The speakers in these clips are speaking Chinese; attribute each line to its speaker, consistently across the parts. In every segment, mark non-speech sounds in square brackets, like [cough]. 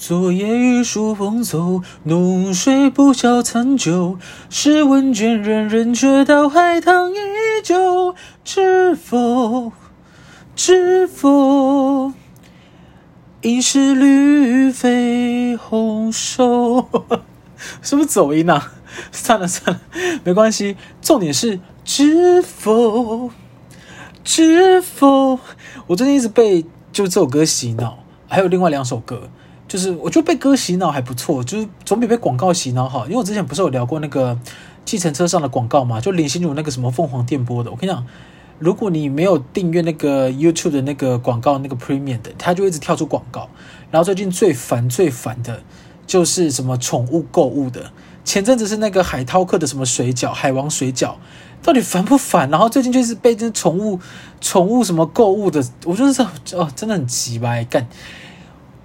Speaker 1: 昨夜雨疏风骤，浓睡不消残酒。试问卷人人，却道海棠依旧。知否？知否？应是绿肥红瘦。[laughs] 是不是走音啊？算了算了，没关系。重点是知否？知否？我最近一直被就这首歌洗脑，还有另外两首歌。就是我觉得被歌洗脑还不错，就是总比被广告洗脑好。因为我之前不是有聊过那个计程车上的广告嘛，就林心如那个什么凤凰电波的。我跟你讲，如果你没有订阅那个 YouTube 的那个广告那个 Premium 的，它就一直跳出广告。然后最近最烦最烦的就是什么宠物购物的。前阵子是那个海涛客的什么水饺，海王水饺，到底烦不烦？然后最近就是被这宠物宠物什么购物的，我觉得是哦，真的很急吧，干。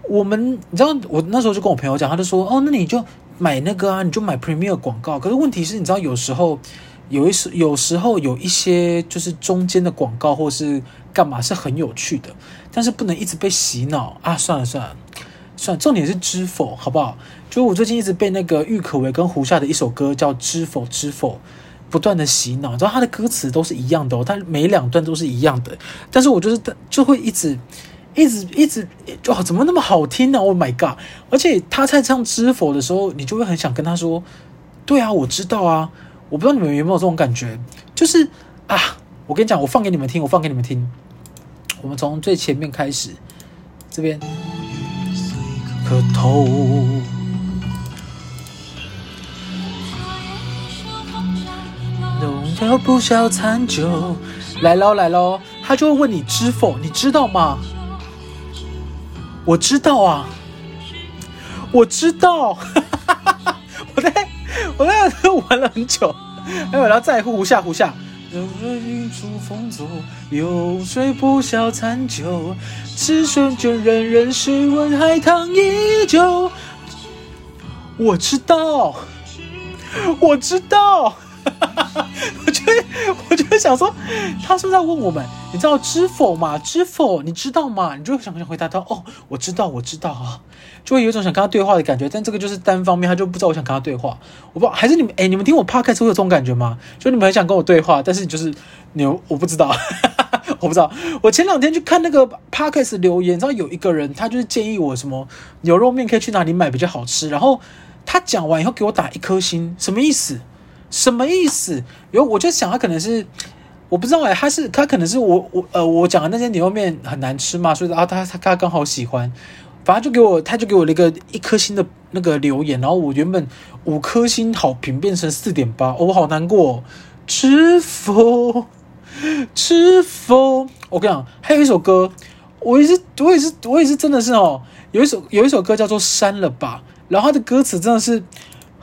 Speaker 1: 我们你知道，我那时候就跟我朋友讲，他就说：“哦，那你就买那个啊，你就买 Premier 广告。”可是问题是，你知道，有时候有一时有时候有一些就是中间的广告或是干嘛是很有趣的，但是不能一直被洗脑啊！算了算了算了，重点是知否，好不好？就我最近一直被那个郁可唯跟胡夏的一首歌叫《知否知否》不断的洗脑，你知道他的歌词都是一样的哦，他每两段都是一样的，但是我就是就会一直。一直一直哇，怎么那么好听呢？Oh my god！而且他在唱《知否》的时候，你就会很想跟他说：“对啊，我知道啊。”我不知道你们有没有这种感觉，就是啊，我跟你讲，我放给你们听，我放给你们听。我们从最前面开始，这边磕头，浓酒不消残酒，来喽来喽，他就会问你知否？你知道吗？我知道啊，我知道，[laughs] 我在我在那玩了很久，还有要在乎胡夏胡夏。昨夜雨疏风走，有水不消残酒。只剩倦人人，试问海棠依旧。我知道，我知道。[laughs] 我就会，我就会想说，他是不是在问我们？你知道知否吗？知否？你知道吗？你就会想想回答他。哦，我知道，我知道啊，就会有一种想跟他对话的感觉。但这个就是单方面，他就不知道我想跟他对话。我不知道，还是你们哎，你们听我 podcast 会有这种感觉吗？就你们很想跟我对话，但是你就是牛，我不知道，我不知道。我前两天去看那个 podcast 留言，知道有一个人，他就是建议我什么牛肉面可以去哪里买比较好吃。然后他讲完以后给我打一颗星，什么意思？什么意思？有我就想他可能是我不知道哎，他是他可能是我我呃我讲的那些牛肉面很难吃嘛，所以啊他他他刚好喜欢，反正就给我他就给我了一个一颗星的那个留言，然后我原本五颗星好评变成四点八，我好难过。知否？知否？我跟你讲，还有一首歌，我也是我也是我也是真的是哦，有一首有一首歌叫做删了吧，然后他的歌词真的是。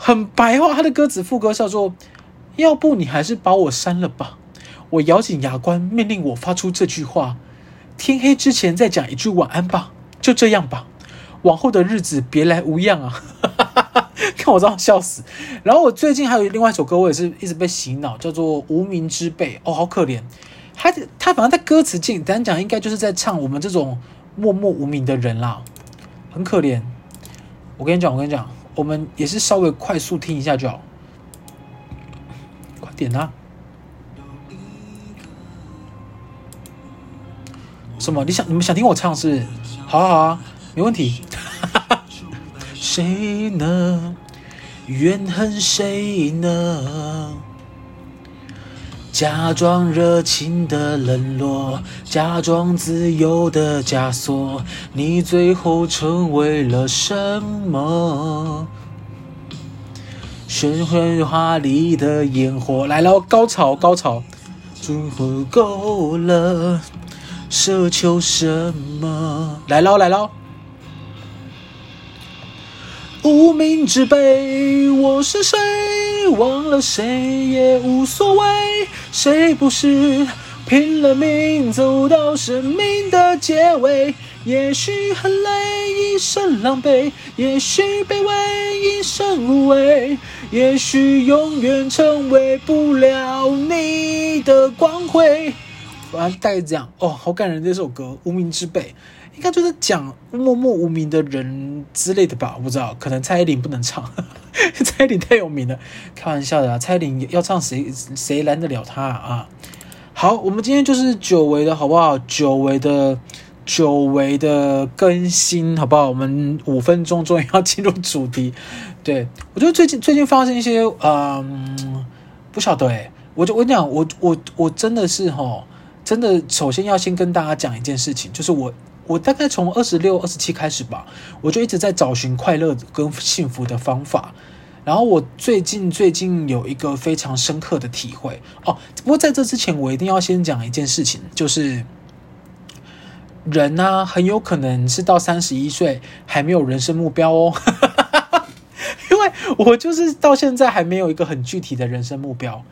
Speaker 1: 很白话，他的歌词副歌叫做：“要不你还是把我删了吧。”我咬紧牙关，命令我发出这句话：“天黑之前再讲一句晚安吧。”就这样吧，往后的日子别来无恙啊！[laughs] 看我这样笑死。然后我最近还有另外一首歌，我也是一直被洗脑，叫做《无名之辈》。哦，好可怜。他他反正在歌词简单讲，应该就是在唱我们这种默默无名的人啦，很可怜。我跟你讲，我跟你讲。我们也是稍微快速听一下就好，快点啊！什么？你想你们想听我唱是？好啊好啊，没问题。[laughs] 谁呢？怨恨谁呢？假装热情的冷落，假装自由的枷锁，你最后成为了什么？喧喧华丽的烟火来了，高潮高潮，足够了，奢求什么？来喽来喽！无名之辈，我是谁？忘了谁也无所谓。谁不是拼了命走到生命的结尾？也许很累，一身狼狈；也许卑微，一生无畏；也许永远成为不了你的光辉。反正大概这样哦，好感人这首歌《无名之辈》。应该就是讲默默无名的人之类的吧，我不知道，可能蔡依林不能唱，[laughs] 蔡依林太有名了，开玩笑的，蔡依林要唱谁谁拦得了她啊？好，我们今天就是久违的好不好？久违的久违的更新好不好？我们五分钟终于要进入主题，对，我觉得最近最近发生一些嗯，不晓得诶，我就我跟你讲，我我我真的是齁，真的首先要先跟大家讲一件事情，就是我。我大概从二十六、二十七开始吧，我就一直在找寻快乐跟幸福的方法。然后我最近最近有一个非常深刻的体会哦。不过在这之前，我一定要先讲一件事情，就是人呢，很有可能是到三十一岁还没有人生目标哦，[laughs] 因为我就是到现在还没有一个很具体的人生目标。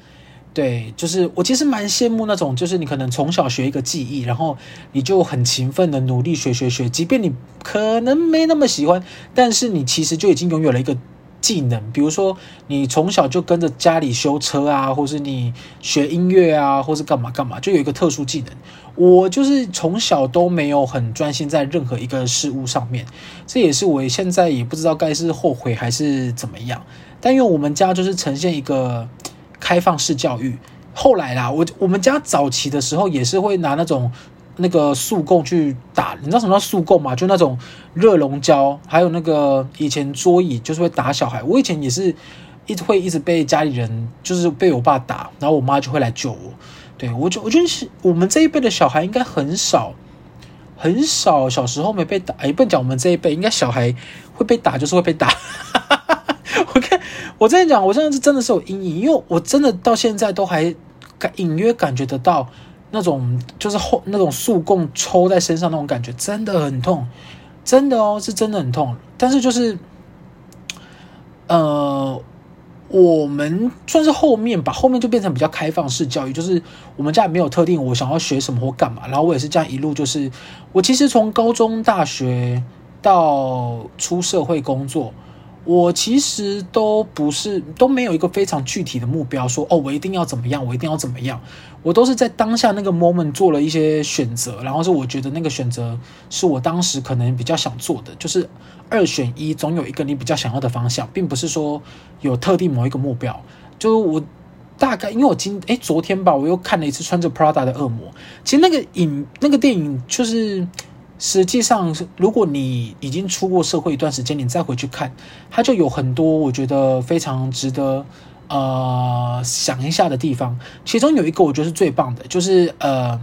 Speaker 1: 对，就是我其实蛮羡慕那种，就是你可能从小学一个技艺，然后你就很勤奋的努力学学学，即便你可能没那么喜欢，但是你其实就已经拥有了一个技能。比如说，你从小就跟着家里修车啊，或是你学音乐啊，或是干嘛干嘛，就有一个特殊技能。我就是从小都没有很专心在任何一个事物上面，这也是我现在也不知道该是后悔还是怎么样。但因为我们家就是呈现一个。开放式教育，后来啦，我我们家早期的时候也是会拿那种那个速供去打，你知道什么叫速供吗？就那种热熔胶，还有那个以前桌椅就是会打小孩。我以前也是一直会一直被家里人就是被我爸打，然后我妈就会来救我。对，我就我觉得是我们这一辈的小孩应该很少很少小时候没被打，哎，不能讲我们这一辈，应该小孩会被打就是会被打。我这样讲，我真的是真的是有阴影，因为我真的到现在都还感隐约感觉得到那种就是后那种速贡抽在身上那种感觉，真的很痛，真的哦，是真的很痛。但是就是，呃，我们算是后面吧，后面就变成比较开放式教育，就是我们家也没有特定我想要学什么或干嘛，然后我也是这样一路就是，我其实从高中、大学到出社会工作。我其实都不是都没有一个非常具体的目标，说哦，我一定要怎么样，我一定要怎么样。我都是在当下那个 moment 做了一些选择，然后是我觉得那个选择是我当时可能比较想做的，就是二选一，总有一个你比较想要的方向，并不是说有特定某一个目标。就我大概因为我今诶昨天吧，我又看了一次穿着 Prada 的恶魔，其实那个影那个电影就是。实际上，如果你已经出过社会一段时间，你再回去看，它就有很多我觉得非常值得呃想一下的地方。其中有一个我觉得是最棒的，就是呃，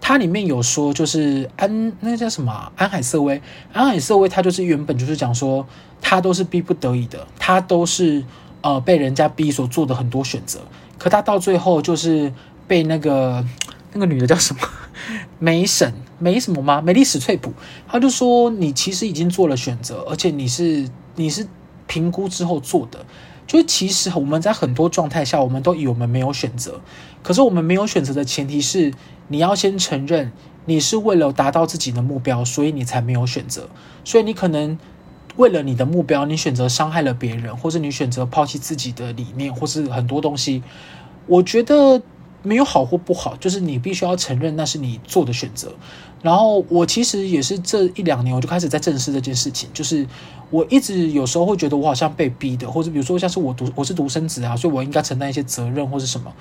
Speaker 1: 它里面有说，就是安那个叫什么安海瑟薇，安海瑟薇他就是原本就是讲说，他都是逼不得已的，他都是呃被人家逼所做的很多选择，可他到最后就是被那个那个女的叫什么？[laughs] 梅婶，没什么吗？梅丽史翠普，他就说，你其实已经做了选择，而且你是你是评估之后做的。就是其实我们在很多状态下，我们都以为我们没有选择，可是我们没有选择的前提是，你要先承认你是为了达到自己的目标，所以你才没有选择。所以你可能为了你的目标，你选择伤害了别人，或者你选择抛弃自己的理念，或是很多东西。我觉得。没有好或不好，就是你必须要承认那是你做的选择。然后我其实也是这一两年我就开始在正视这件事情，就是我一直有时候会觉得我好像被逼的，或者比如说像是我独我是独生子啊，所以我应该承担一些责任或是什么。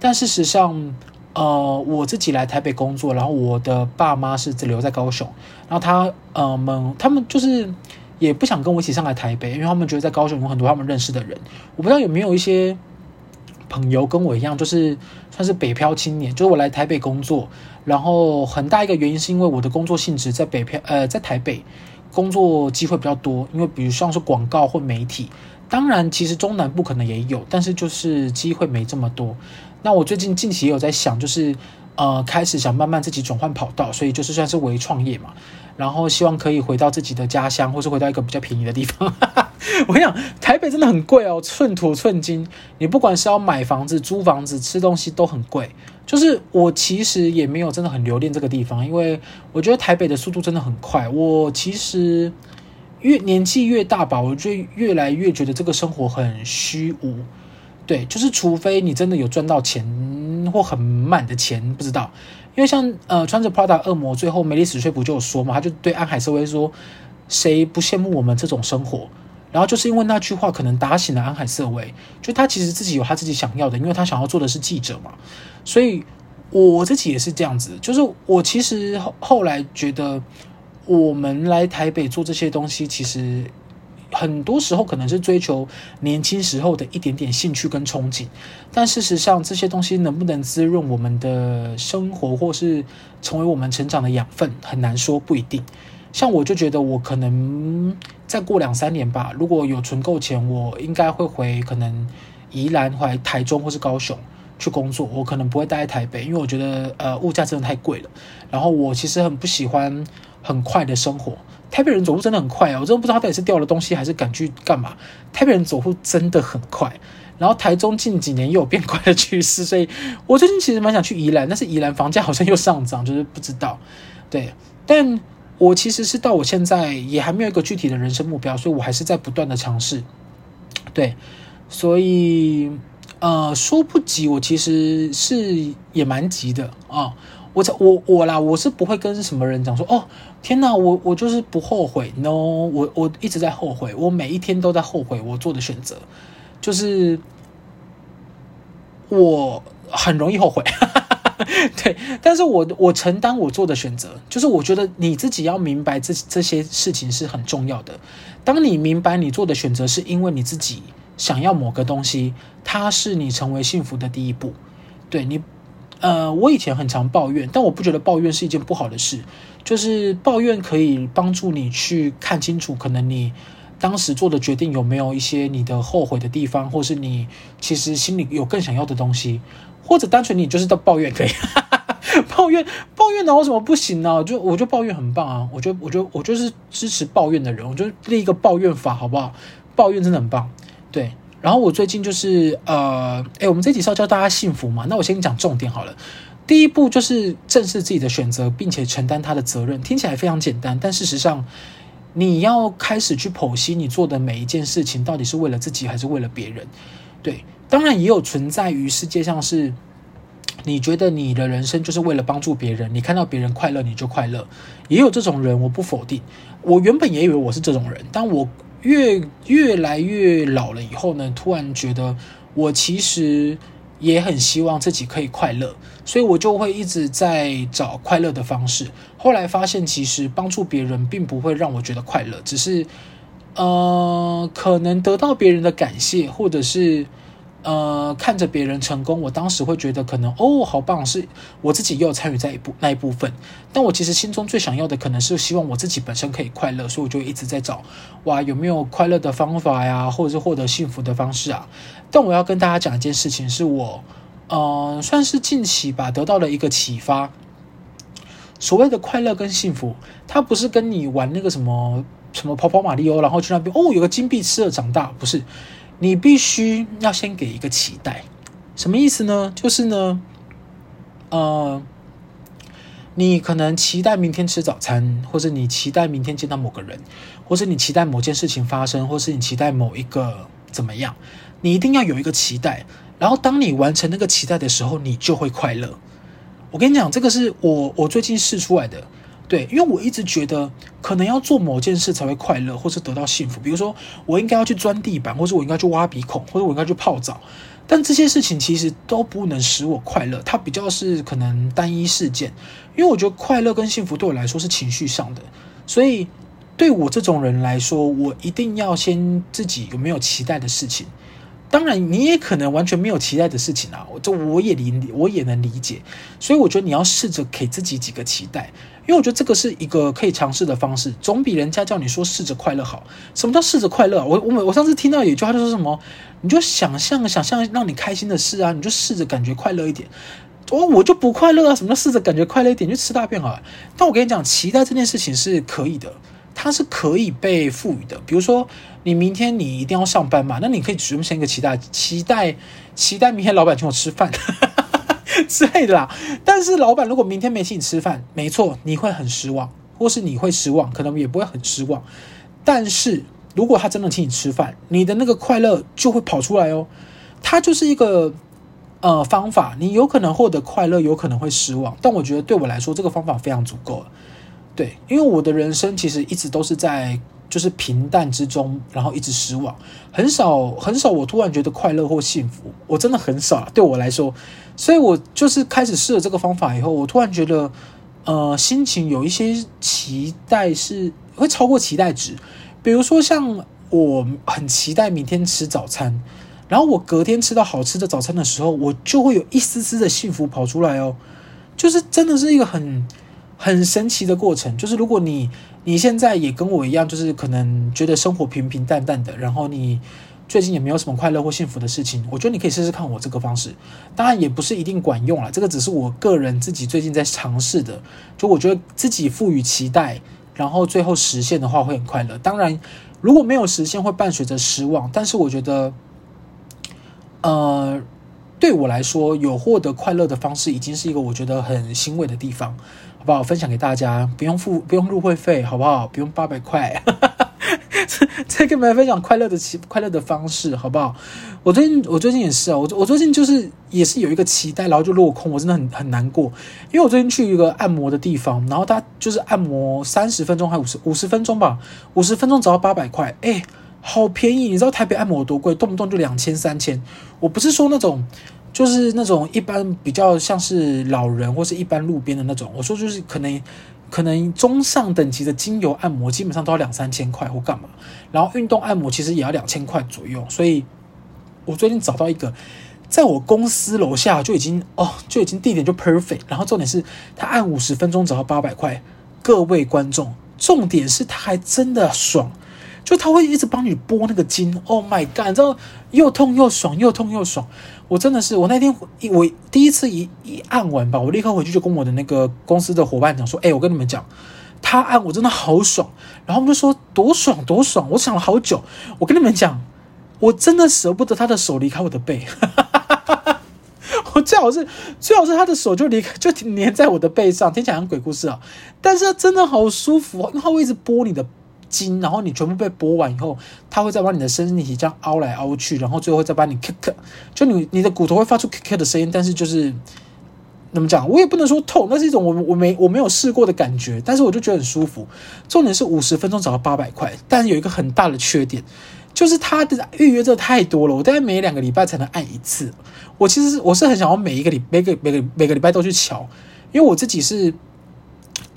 Speaker 1: 但事实上，呃，我自己来台北工作，然后我的爸妈是只留在高雄，然后他呃们他们就是也不想跟我一起上来台北，因为他们觉得在高雄有很多他们认识的人。我不知道有没有一些。朋友跟我一样，就是算是北漂青年。就是我来台北工作，然后很大一个原因是因为我的工作性质在北漂，呃，在台北工作机会比较多。因为比如像是广告或媒体，当然其实中南部可能也有，但是就是机会没这么多。那我最近近期也有在想，就是呃，开始想慢慢自己转换跑道，所以就是算是微创业嘛。然后希望可以回到自己的家乡，或是回到一个比较便宜的地方。[laughs] 我跟你讲，台北真的很贵哦，寸土寸金。你不管是要买房子、租房子、吃东西都很贵。就是我其实也没有真的很留恋这个地方，因为我觉得台北的速度真的很快。我其实越年纪越大吧，我就越来越觉得这个生活很虚无。对，就是除非你真的有赚到钱，或很满的钱，不知道。因为像呃穿着 Prada 恶魔，最后梅丽史翠普就有说嘛，他就对安海瑟薇说：“谁不羡慕我们这种生活？”然后就是因为那句话，可能打醒了安海瑟薇，就他其实自己有他自己想要的，因为他想要做的是记者嘛。所以我自己也是这样子，就是我其实后来觉得，我们来台北做这些东西，其实。很多时候可能是追求年轻时候的一点点兴趣跟憧憬，但事实上这些东西能不能滋润我们的生活，或是成为我们成长的养分，很难说，不一定。像我就觉得我可能再过两三年吧，如果有存够钱，我应该会回可能宜兰、回台中或是高雄去工作。我可能不会待在台北，因为我觉得呃物价真的太贵了。然后我其实很不喜欢很快的生活。台北人走路真的很快啊！我真的不知道他到底是掉了东西还是赶去干嘛。台北人走路真的很快，然后台中近几年又有变快的趋势，所以我最近其实蛮想去宜兰，但是宜兰房价好像又上涨，就是不知道。对，但我其实是到我现在也还没有一个具体的人生目标，所以我还是在不断的尝试。对，所以呃，说不急，我其实是也蛮急的啊。我我我啦，我是不会跟什么人讲说哦，天哪，我我就是不后悔，no，我我一直在后悔，我每一天都在后悔我做的选择，就是我很容易后悔，[laughs] 对，但是我我承担我做的选择，就是我觉得你自己要明白这这些事情是很重要的。当你明白你做的选择是因为你自己想要某个东西，它是你成为幸福的第一步，对你。呃，我以前很常抱怨，但我不觉得抱怨是一件不好的事。就是抱怨可以帮助你去看清楚，可能你当时做的决定有没有一些你的后悔的地方，或是你其实心里有更想要的东西，或者单纯你就是在抱怨可以。[laughs] 抱怨抱怨哪有什么不行呢？就我就抱怨很棒啊！我就我就我就是支持抱怨的人，我就立一个抱怨法，好不好？抱怨真的很棒，对。然后我最近就是呃，诶，我们这集是要教大家幸福嘛？那我先讲重点好了。第一步就是正视自己的选择，并且承担他的责任。听起来非常简单，但事实上，你要开始去剖析你做的每一件事情，到底是为了自己还是为了别人？对，当然也有存在于世界上是，你觉得你的人生就是为了帮助别人，你看到别人快乐你就快乐，也有这种人，我不否定。我原本也以为我是这种人，但我。越越来越老了以后呢，突然觉得我其实也很希望自己可以快乐，所以我就会一直在找快乐的方式。后来发现，其实帮助别人并不会让我觉得快乐，只是呃，可能得到别人的感谢，或者是。呃，看着别人成功，我当时会觉得可能哦，好棒，是我自己又参与在一部那一部分。但我其实心中最想要的，可能是希望我自己本身可以快乐，所以我就一直在找哇，有没有快乐的方法呀，或者是获得幸福的方式啊。但我要跟大家讲一件事情，是我呃，算是近期吧，得到了一个启发。所谓的快乐跟幸福，它不是跟你玩那个什么什么跑跑马里奥，然后去那边哦，有个金币吃了长大，不是。你必须要先给一个期待，什么意思呢？就是呢，呃，你可能期待明天吃早餐，或者你期待明天见到某个人，或是你期待某件事情发生，或是你期待某一个怎么样，你一定要有一个期待。然后当你完成那个期待的时候，你就会快乐。我跟你讲，这个是我我最近试出来的。对，因为我一直觉得可能要做某件事才会快乐，或是得到幸福。比如说，我应该要去钻地板，或者我应该去挖鼻孔，或者我应该去泡澡。但这些事情其实都不能使我快乐，它比较是可能单一事件。因为我觉得快乐跟幸福对我来说是情绪上的，所以对我这种人来说，我一定要先自己有没有期待的事情。当然，你也可能完全没有期待的事情啊，这我也理，我也能理解。所以我觉得你要试着给自己几个期待，因为我觉得这个是一个可以尝试的方式，总比人家叫你说试着快乐好。什么叫试着快乐？我我我上次听到有一句话，就说什么，你就想象想象让你开心的事啊，你就试着感觉快乐一点。哦，我就不快乐啊，什么叫试着感觉快乐一点？就吃大便好了。但我跟你讲，期待这件事情是可以的。它是可以被赋予的，比如说你明天你一定要上班嘛，那你可以主动先一个期待，期待期待明天老板请我吃饭 [laughs] 之类的啦。但是老板如果明天没请你吃饭，没错，你会很失望，或是你会失望，可能也不会很失望。但是如果他真的请你吃饭，你的那个快乐就会跑出来哦。它就是一个呃方法，你有可能获得快乐，有可能会失望。但我觉得对我来说，这个方法非常足够了。对，因为我的人生其实一直都是在就是平淡之中，然后一直失望，很少很少我突然觉得快乐或幸福，我真的很少，对我来说，所以我就是开始试了这个方法以后，我突然觉得，呃，心情有一些期待是会超过期待值，比如说像我很期待明天吃早餐，然后我隔天吃到好吃的早餐的时候，我就会有一丝丝的幸福跑出来哦，就是真的是一个很。很神奇的过程，就是如果你你现在也跟我一样，就是可能觉得生活平平淡淡的，然后你最近也没有什么快乐或幸福的事情，我觉得你可以试试看我这个方式。当然也不是一定管用啦，这个只是我个人自己最近在尝试的。就我觉得自己赋予期待，然后最后实现的话会很快乐。当然如果没有实现，会伴随着失望。但是我觉得，呃，对我来说，有获得快乐的方式，已经是一个我觉得很欣慰的地方。好不好？分享给大家，不用付，不用入会费，好不好？不用八百块，[laughs] 再跟你们分享快乐的期，快乐的方式，好不好？我最近，我最近也是啊，我我最近就是也是有一个期待，然后就落空，我真的很很难过，因为我最近去一个按摩的地方，然后他就是按摩三十分钟还五十五十分钟吧，五十分钟只要八百块，哎，好便宜！你知道台北按摩多贵？动不动就两千三千。我不是说那种。就是那种一般比较像是老人或是一般路边的那种，我说就是可能可能中上等级的精油按摩，基本上都要两三千块或干嘛，然后运动按摩其实也要两千块左右，所以我最近找到一个，在我公司楼下就已经哦就已经地点就 perfect，然后重点是他按五十分钟只要八百块，各位观众，重点是他还真的爽。就他会一直帮你拨那个筋，Oh my god！你知道又痛又爽，又痛又爽。我真的是，我那天我第一次一一按完吧，我立刻回去就跟我的那个公司的伙伴讲说：“哎，我跟你们讲，他按我真的好爽。”然后我们就说：“多爽多爽！”我想了好久，我跟你们讲，我真的舍不得他的手离开我的背。[laughs] 我最好是最好是他的手就离开就粘在我的背上，听起来像鬼故事啊，但是真的好舒服，因为他会一直拨你的。筋，然后你全部被剥完以后，它会再把你的身体这样凹来凹去，然后最后再把你咔咔，就你你的骨头会发出咔咔的声音，但是就是怎么讲，我也不能说痛，那是一种我我没我没有试过的感觉，但是我就觉得很舒服。重点是五十分钟找到八百块，但是有一个很大的缺点，就是它的预约这太多了，我大概每两个礼拜才能按一次。我其实我是很想要每一个礼每个每个每个礼拜都去瞧，因为我自己是。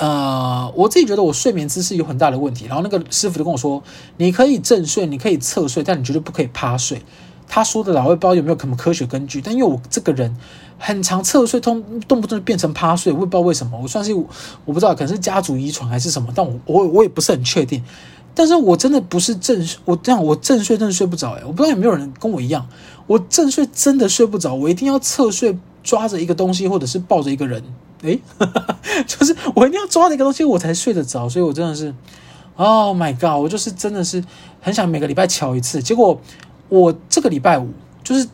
Speaker 1: 呃，我自己觉得我睡眠姿势有很大的问题，然后那个师傅就跟我说，你可以正睡，你可以侧睡，但你绝对不可以趴睡。他说的啦，我也不知道有没有什么科学根据，但因为我这个人很常侧睡，动动不动就变成趴睡，我也不知道为什么。我算是我不知道，可能是家族遗传还是什么，但我我我也不是很确定。但是我真的不是正，我这样我正睡真的睡不着诶，我不知道有没有人跟我一样，我正睡真的睡不着，我一定要侧睡，抓着一个东西或者是抱着一个人。诶，[laughs] 就是我一定要抓那个东西，我才睡得着。所以我真的是，Oh my god！我就是真的是很想每个礼拜瞧一次。结果我这个礼拜五就是，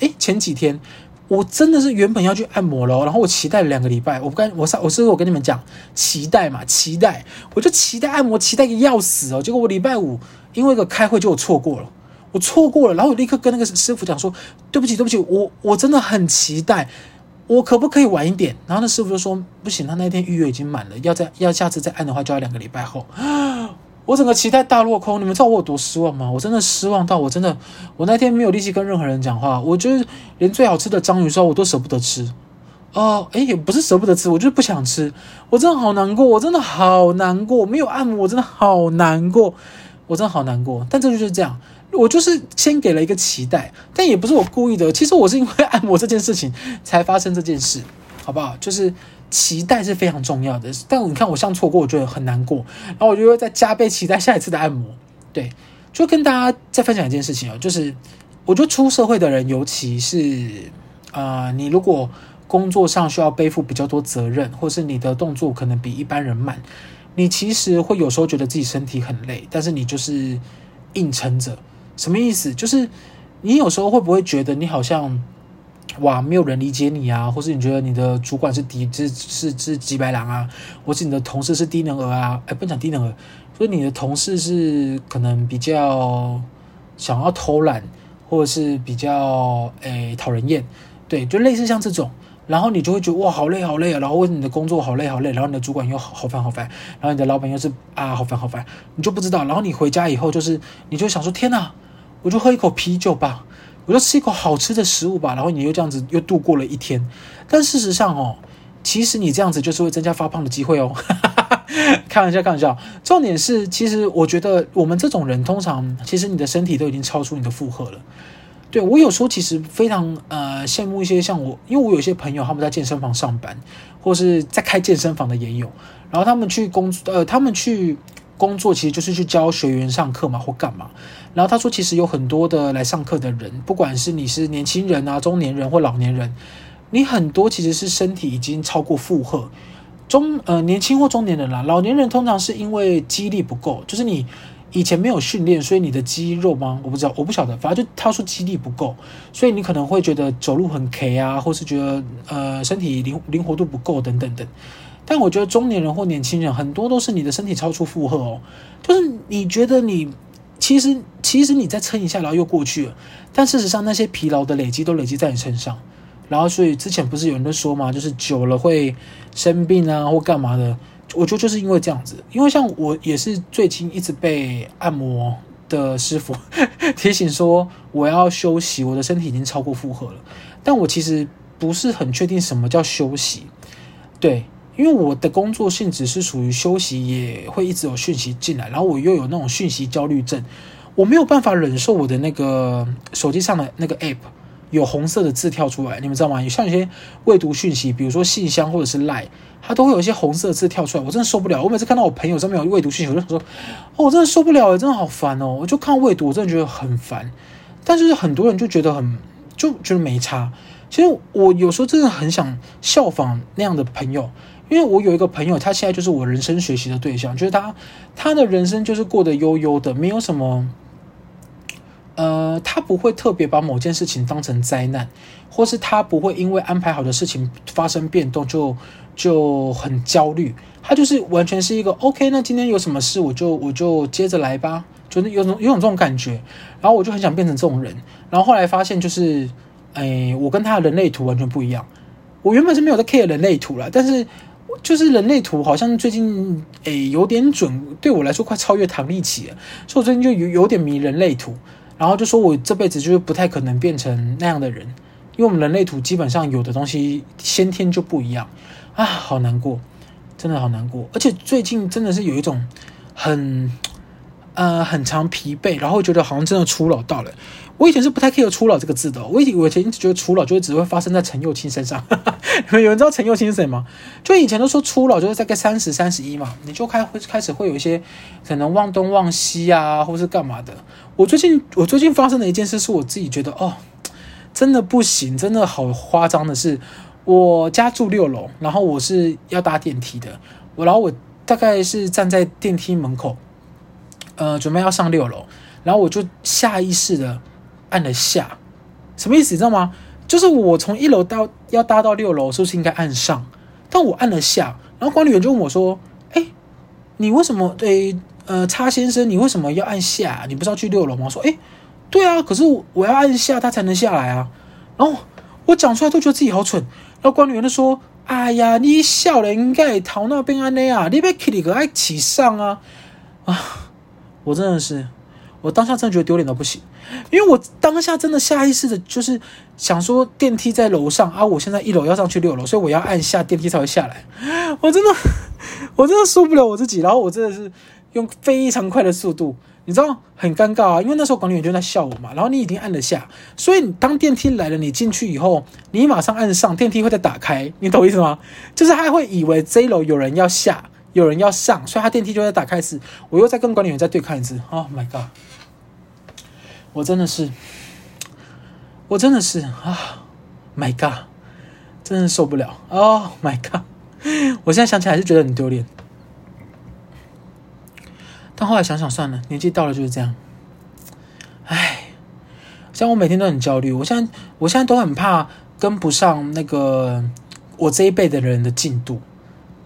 Speaker 1: 诶，前几天我真的是原本要去按摩了，然后我期待了两个礼拜。我不跟我上，我是不是我跟你们讲期待嘛？期待，我就期待按摩，期待个要死哦。结果我礼拜五因为一个开会就我错过了，我错过了，然后我立刻跟那个师傅讲说：“对不起，对不起，我我真的很期待。”我可不可以晚一点？然后那师傅就说不行，他那天预约已经满了，要再要下次再按的话，就要两个礼拜后。[gasps] 我整个期待大落空，你们知道我有多失望吗？我真的失望到我真的，我那天没有力气跟任何人讲话。我就是连最好吃的章鱼烧我都舍不得吃。哦，诶，也不是舍不得吃，我就是不想吃。我真的好难过，我真的好难过，没有按摩，我真的好难过，我真的好难过。但这就是这样。我就是先给了一个期待，但也不是我故意的。其实我是因为按摩这件事情才发生这件事，好不好？就是期待是非常重要的。但你看我像错过，我觉得很难过，然后我就会再加倍期待下一次的按摩。对，就跟大家再分享一件事情哦，就是我觉得出社会的人，尤其是啊、呃，你如果工作上需要背负比较多责任，或是你的动作可能比一般人慢，你其实会有时候觉得自己身体很累，但是你就是硬撑着。什么意思？就是你有时候会不会觉得你好像哇，没有人理解你啊，或是你觉得你的主管是低，是是是几白狼啊，或是你的同事是低能儿啊？哎，不讲低能儿，就是你的同事是可能比较想要偷懒，或者是比较诶讨人厌。对，就类似像这种，然后你就会觉得哇，好累好累啊，然后为你的工作好累好累，然后你的主管又好烦好烦，然后你的老板又是啊好烦好烦，你就不知道，然后你回家以后就是，你就想说天哪，我就喝一口啤酒吧，我就吃一口好吃的食物吧，然后你又这样子又度过了一天，但事实上哦，其实你这样子就是会增加发胖的机会哦。[laughs] 开玩笑，开玩笑。重点是，其实我觉得我们这种人，通常其实你的身体都已经超出你的负荷了。对，我有时候其实非常呃羡慕一些像我，因为我有些朋友他们在健身房上班，或是在开健身房的也有。然后他们去工作，呃，他们去工作其实就是去教学员上课嘛，或干嘛。然后他说，其实有很多的来上课的人，不管是你是年轻人啊、中年人或老年人，你很多其实是身体已经超过负荷。中呃年轻或中年人啦，老年人通常是因为肌力不够，就是你以前没有训练，所以你的肌肉吗？我不知道，我不晓得，反正就他说肌力不够，所以你可能会觉得走路很 K 啊，或是觉得呃身体灵灵活度不够等等等。但我觉得中年人或年轻人很多都是你的身体超出负荷哦，就是你觉得你其实其实你再撑一下，然后又过去了，但事实上那些疲劳的累积都累积在你身上。然后，所以之前不是有人都说嘛，就是久了会生病啊，或干嘛的。我觉得就是因为这样子，因为像我也是最近一直被按摩的师傅 [laughs] 提醒说我要休息，我的身体已经超过负荷了。但我其实不是很确定什么叫休息，对，因为我的工作性质是属于休息，也会一直有讯息进来，然后我又有那种讯息焦虑症，我没有办法忍受我的那个手机上的那个 app。有红色的字跳出来，你们知道吗？有像一些未读讯息，比如说信箱或者是 Line，，它都会有一些红色的字跳出来，我真的受不了。我每次看到我朋友上面有未读讯息，我就想说，哦，我真的受不了，真的好烦哦。我就看未读，我真的觉得很烦。但是很多人就觉得很，就觉得没差。其实我有时候真的很想效仿那样的朋友，因为我有一个朋友，他现在就是我人生学习的对象，就是他，他的人生就是过得悠悠的，没有什么。呃，他不会特别把某件事情当成灾难，或是他不会因为安排好的事情发生变动就就很焦虑。他就是完全是一个 OK，那今天有什么事我就我就接着来吧，就是有种有种这种感觉。然后我就很想变成这种人。然后后来发现就是，哎，我跟他的人类图完全不一样。我原本是没有在 care 人类图啦，但是就是人类图好像最近哎有点准，对我来说快超越唐立奇了，所以我最近就有有点迷人类图。然后就说，我这辈子就是不太可能变成那样的人，因为我们人类图基本上有的东西先天就不一样啊，好难过，真的好难过。而且最近真的是有一种很呃很长疲惫，然后觉得好像真的初老到了。我以前是不太 care 初老这个字的，我以前我以前一直觉得初老就会只会发生在陈幼卿身上。[laughs] 有人知道陈幼卿是谁吗？就以前都说初老就是在个三十三十一嘛，你就开会开始会有一些可能忘东忘西啊，或是干嘛的。我最近我最近发生的一件事，是我自己觉得哦，真的不行，真的好夸张的是，我家住六楼，然后我是要搭电梯的，我然后我大概是站在电梯门口，呃，准备要上六楼，然后我就下意识的。按了下，什么意思？你知道吗？就是我从一楼到要搭到六楼，是不是应该按上？但我按了下，然后管理员就问我说：“哎，你为什么？对，呃，叉先生，你为什么要按下？你不是要去六楼吗？”我说：“哎，对啊，可是我要按下，他才能下来啊。”然后我讲出来都觉得自己好蠢。然后管理员就说：“哎呀，你笑了，应该逃那边安内啊，你别起个爱起上啊！”啊，我真的是。我当下真的觉得丢脸到不行，因为我当下真的下意识的就是想说电梯在楼上啊，我现在一楼要上去六楼，所以我要按下电梯才会下来。我真的，[laughs] 我真的受不了我自己，然后我真的是用非常快的速度，你知道很尴尬啊，因为那时候管理员就在笑我嘛，然后你已经按了下，所以当电梯来了，你进去以后，你马上按上电梯会再打开，你懂我意思吗？就是他会以为这一楼有人要下，有人要上，所以他电梯就会打开时，我又再跟管理员再对看一次。Oh my god！我真的是，我真的是啊，My God，真的受不了，Oh my God，我现在想起来还是觉得很丢脸，但后来想想算了，年纪到了就是这样，唉，像我每天都很焦虑，我现在我现在都很怕跟不上那个我这一辈的人的进度，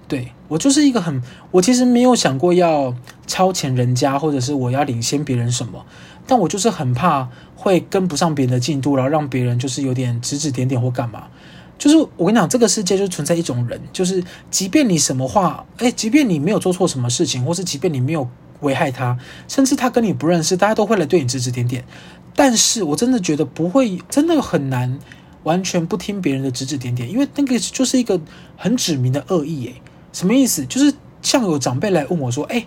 Speaker 1: 对，我就是一个很，我其实没有想过要超前人家，或者是我要领先别人什么，但我就是很怕会跟不上别人的进度，然后让别人就是有点指指点点或干嘛。就是我跟你讲，这个世界就存在一种人，就是即便你什么话，哎，即便你没有做错什么事情，或是即便你没有危害他，甚至他跟你不认识，大家都会来对你指指点点。但是我真的觉得不会，真的很难完全不听别人的指指点点，因为那个就是一个很指明的恶意，哎，什么意思？就是像有长辈来问我说，哎，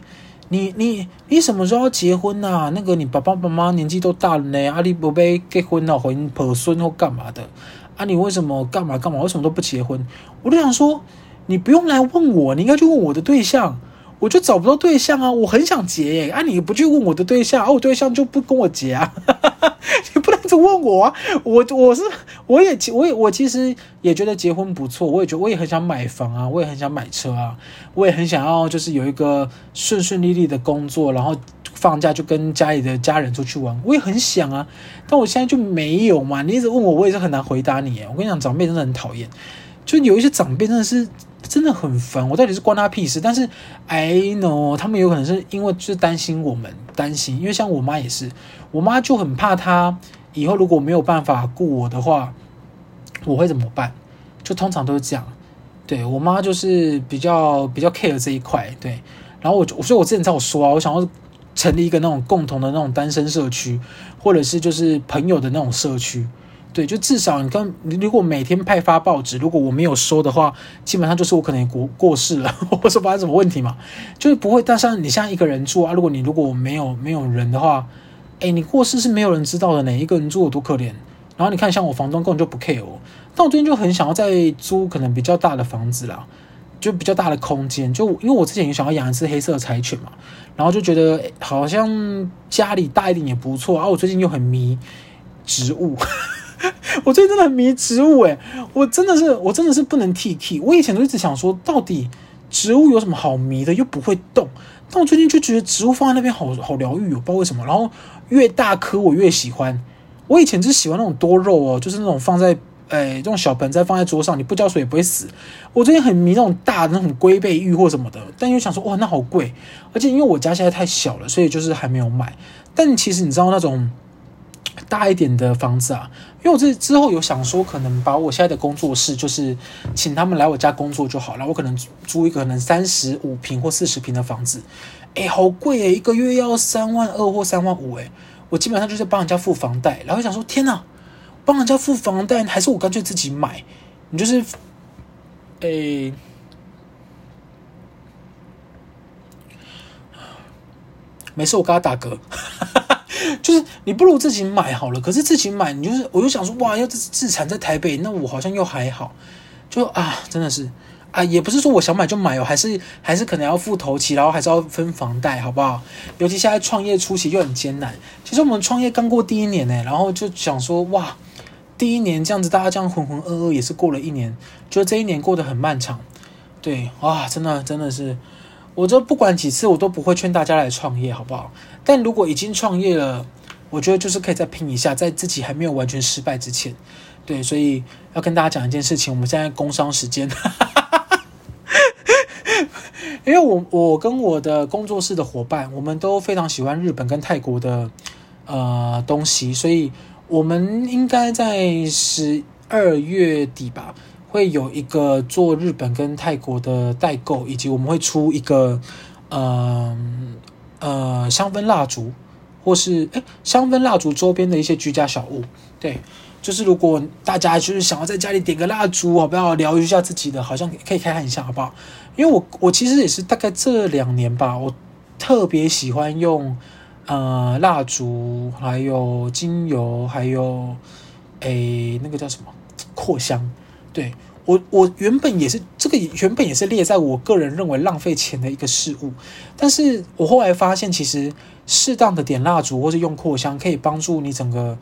Speaker 1: 你你你什么时候结婚啊？那个你爸爸妈妈年纪都大了呢，阿里伯伯结婚了，回婆孙或干嘛的？啊，你为什么干嘛干嘛？为什么都不结婚？我就想说，你不用来问我，你应该去问我的对象。我就找不到对象啊，我很想结耶。啊，你不去问我的对象，啊，我对象就不跟我结啊。[laughs] 你不能只问我啊，我我是我也我也我其实也觉得结婚不错，我也觉得我也很想买房啊，我也很想买车啊，我也很想要就是有一个顺顺利利的工作，然后。放假就跟家里的家人出去玩，我也很想啊，但我现在就没有嘛。你一直问我，我也是很难回答你。我跟你讲，长辈真的很讨厌，就有一些长辈真的是真的很烦。我到底是关他屁事？但是 I know 他们有可能是因为就是担心我们，担心，因为像我妈也是，我妈就很怕他以后如果没有办法顾我的话，我会怎么办？就通常都是这样。对，我妈就是比较比较 care 这一块。对，然后我所以我之前在我说啊，我想要。成立一个那种共同的那种单身社区，或者是就是朋友的那种社区，对，就至少你跟你如果每天派发报纸，如果我没有收的话，基本上就是我可能过过世了，[laughs] 或者发生什么问题嘛，就是不会。但是你像一个人住啊，如果你如果没有没有人的话，哎，你过世是没有人知道的呢，一个人住有多可怜。然后你看，像我房东根本就不 care 我，但我最近就很想要再租可能比较大的房子啦。就比较大的空间，就因为我之前也想要养一只黑色的柴犬嘛，然后就觉得好像家里大一点也不错啊。我最近又很迷植物，[laughs] 我最近真的很迷植物诶，我真的是我真的是不能 T K。我以前都一直想说，到底植物有什么好迷的，又不会动。但我最近就觉得植物放在那边好好疗愈，我不知道为什么。然后越大颗我越喜欢。我以前就喜欢那种多肉哦，就是那种放在。诶，这种小盆栽放在桌上，你不浇水也不会死。我最近很迷那种大的那种龟背玉或什么的，但又想说，哇，那好贵。而且因为我家现在太小了，所以就是还没有买。但其实你知道那种大一点的房子啊，因为我这之后有想说，可能把我现在的工作室，就是请他们来我家工作就好了。我可能租一个可能三十五平或四十平的房子，哎，好贵诶，一个月要三万二或三万五诶。我基本上就是帮人家付房贷，然后想说，天哪！帮人家付房贷，还是我干脆自己买？你就是，诶、欸，没事，我跟他打嗝。[laughs] 就是你不如自己买好了。可是自己买，你就是，我就想说，哇，要自自产在台北，那我好像又还好。就啊，真的是啊，也不是说我想买就买哦，还是还是可能要付头期，然后还是要分房贷，好不好？尤其现在创业初期又很艰难。其实我们创业刚过第一年呢，然后就想说，哇。第一年这样子，大家这样浑浑噩噩也是过了一年，就这一年过得很漫长，对，哇，真的真的是，我这不管几次我都不会劝大家来创业，好不好？但如果已经创业了，我觉得就是可以再拼一下，在自己还没有完全失败之前，对，所以要跟大家讲一件事情，我们现在工商时间，[laughs] 因为我我跟我的工作室的伙伴，我们都非常喜欢日本跟泰国的呃东西，所以。我们应该在十二月底吧，会有一个做日本跟泰国的代购，以及我们会出一个，呃呃香氛蜡烛，或是诶香氛蜡烛周边的一些居家小物。对，就是如果大家就是想要在家里点个蜡烛，好不好？疗愈一下自己的，好像可以看看一下，好不好？因为我我其实也是大概这两年吧，我特别喜欢用。呃，蜡烛，还有精油，还有，诶，那个叫什么？扩香。对，我，我原本也是这个，原本也是列在我个人认为浪费钱的一个事物。但是我后来发现，其实适当的点蜡烛或是用扩香，可以帮助你整个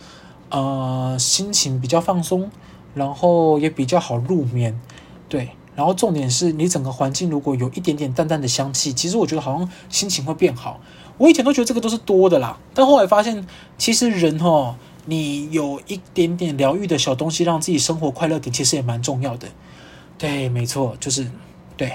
Speaker 1: 呃心情比较放松，然后也比较好入眠。对，然后重点是你整个环境如果有一点点淡淡的香气，其实我觉得好像心情会变好。我以前都觉得这个都是多的啦，但后来发现，其实人哦，你有一点点疗愈的小东西，让自己生活快乐点，其实也蛮重要的。对，没错，就是对。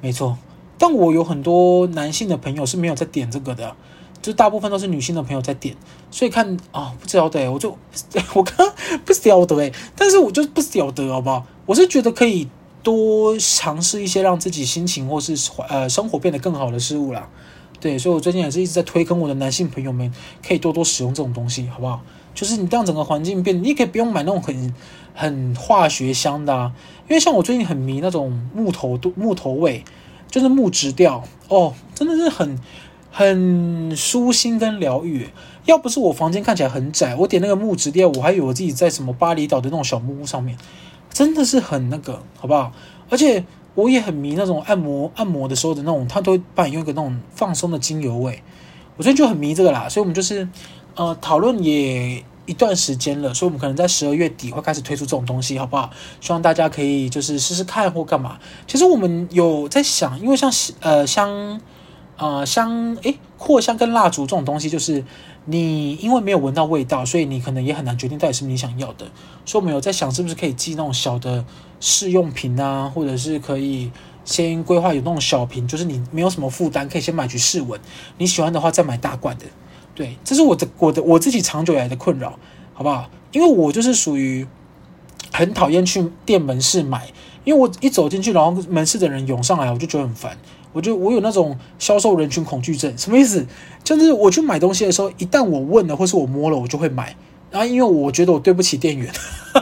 Speaker 1: 没错。但我有很多男性的朋友是没有在点这个的，就大部分都是女性的朋友在点，所以看啊、哦，不晓得，我就 [laughs] 我刚不晓得哎，但是我就不晓得好不好？我是觉得可以多尝试一些让自己心情或是呃生活变得更好的事物啦。对，所以我最近也是一直在推坑我的男性朋友们，可以多多使用这种东西，好不好？就是你让整个环境变，你可以不用买那种很很化学香的啊，因为像我最近很迷那种木头木头味。就是木质调哦，真的是很很舒心跟疗愈。要不是我房间看起来很窄，我点那个木质调，我还以为我自己在什么巴厘岛的那种小木屋上面，真的是很那个，好不好？而且我也很迷那种按摩按摩的时候的那种，他都会帮你用一个那种放松的精油味。我最近就很迷这个啦，所以我们就是呃讨论也一段时间了，所以我们可能在十二月底会开始推出这种东西，好不好？希望大家可以就是试试看或干嘛。其实我们有在想，因为像呃香呃香诶扩香跟蜡烛这种东西，就是你因为没有闻到味道，所以你可能也很难决定到底是不是你想要的。所以我们有在想，是不是可以寄那种小的试用品啊，或者是可以先规划有那种小瓶，就是你没有什么负担，可以先买去试闻，你喜欢的话再买大罐的。对，这是我的我的我自己长久以来的困扰，好不好？因为我就是属于很讨厌去店门市买，因为我一走进去，然后门市的人涌上来，我就觉得很烦。我就我有那种销售人群恐惧症，什么意思？就是我去买东西的时候，一旦我问了或是我摸了，我就会买。然后因为我觉得我对不起店员，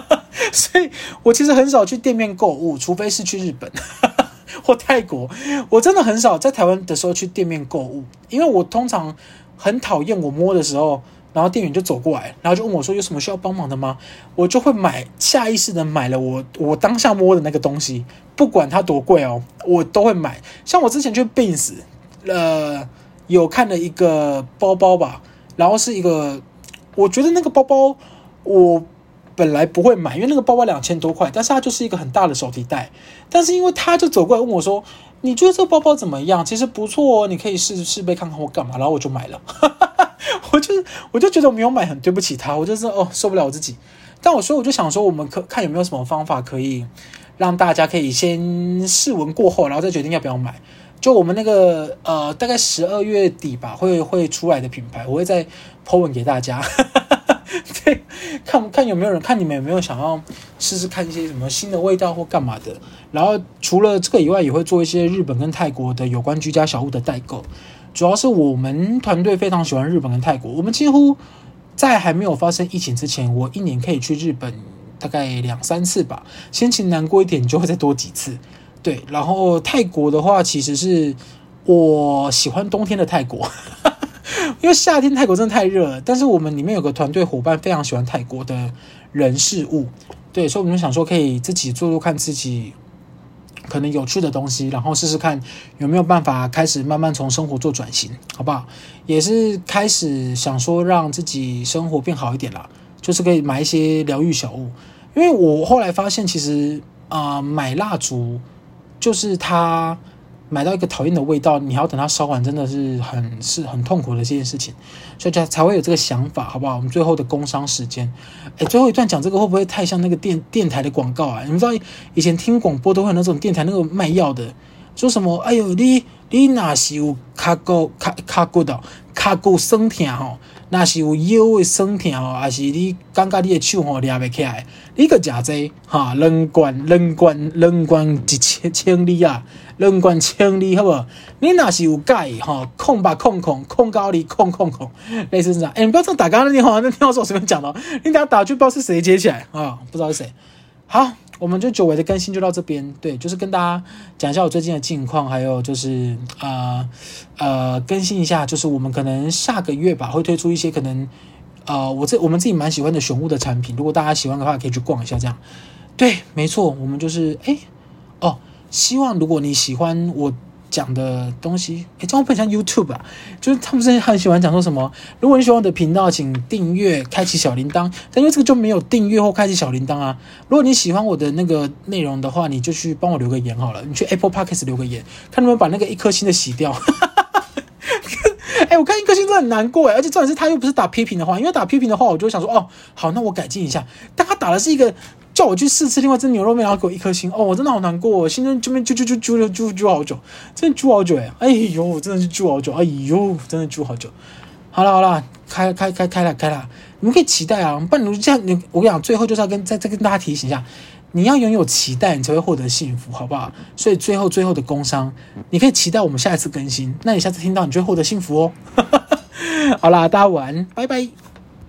Speaker 1: [laughs] 所以我其实很少去店面购物，除非是去日本 [laughs] 或泰国。我真的很少在台湾的时候去店面购物，因为我通常。很讨厌我摸的时候，然后店员就走过来，然后就问我说：“有什么需要帮忙的吗？”我就会买，下意识的买了我我当下摸的那个东西，不管它多贵哦，我都会买。像我之前去 Benz，呃，有看了一个包包吧，然后是一个，我觉得那个包包我本来不会买，因为那个包包两千多块，但是它就是一个很大的手提袋，但是因为他就走过来问我说。你觉得这个包包怎么样？其实不错哦，你可以试试背看看我干嘛。然后我就买了，[laughs] 我就我就觉得我没有买很对不起他，我就是哦受不了我自己。但我说我就想说，我们可看有没有什么方法可以让大家可以先试闻过后，然后再决定要不要买。就我们那个呃，大概十二月底吧，会会出来的品牌，我会再 po 文给大家。[laughs] 对，看看有没有人，看你们有没有想要试试看一些什么新的味道或干嘛的。然后除了这个以外，也会做一些日本跟泰国的有关居家小物的代购。主要是我们团队非常喜欢日本跟泰国，我们几乎在还没有发生疫情之前，我一年可以去日本大概两三次吧。心情难过一点，就会再多几次。对，然后泰国的话，其实是我喜欢冬天的泰国。[laughs] 因为夏天泰国真的太热了，但是我们里面有个团队伙伴非常喜欢泰国的人事物，对，所以我们就想说可以自己做做看自己可能有趣的东西，然后试试看有没有办法开始慢慢从生活做转型，好不好？也是开始想说让自己生活变好一点啦，就是可以买一些疗愈小物，因为我后来发现其实啊、买蜡烛就是它。买到一个讨厌的味道，你还要等它烧完，真的是很是很痛苦的这件事情，所以才才会有这个想法，好不好？我们最后的工商时间，哎，最后一段讲这个会不会太像那个电电台的广告啊？你们知道以前听广播都会有那种电台那个卖药的，说什么？哎呦，你你那是有卡骨卡卡骨的卡骨酸痛吼。那是有腰的酸痛哦，还是你感觉你的手吼抓不起来？你个假这哈，两罐两罐两罐一千千里啊，两罐千里好不好？你那是有钙哈，控吧控控控高力控控控，类似这样。哎、欸，不要这样打刚刚的电话，那电话是我随便讲的，你等下打去不知道是谁接起来啊？不知道是谁。好。我们就久违的更新就到这边，对，就是跟大家讲一下我最近的近况，还有就是呃呃更新一下，就是我们可能下个月吧会推出一些可能呃我这我们自己蛮喜欢的熊物的产品，如果大家喜欢的话，可以去逛一下这样。对，没错，我们就是哎哦，希望如果你喜欢我。讲的东西，诶，这样会很像 YouTube 啊，就是他们之前很喜欢讲说什么，如果你喜欢我的频道，请订阅，开启小铃铛。但因为这个就没有订阅或开启小铃铛啊。如果你喜欢我的那个内容的话，你就去帮我留个言好了，你去 Apple Podcast 留个言，看能不能把那个一颗星的洗掉。[laughs] 哎，我看一颗星真的很难过哎，而且重点是他又不是打批评的话，因为打批评的话，我就想说，哦，好，那我改进一下。但他打的是一个。叫我去试吃另外一只牛肉面，然后给我一颗星哦，我真的好难过，我心中这边啾啾啾啾了啾啾好久，真的啾好久哎，哎呦，真的是啾好久，哎呦，真的啾好久。好了好了，开开开开了开了，你们可以期待啊，不然你这样你我跟你讲，最后就是要跟再再跟大家提醒一下，你要拥有期待，你才会获得幸福，好不好？所以最后最后的工商，你可以期待我们下一次更新，那你下次听到你就会获得幸福哦。好啦，大家晚安，拜拜。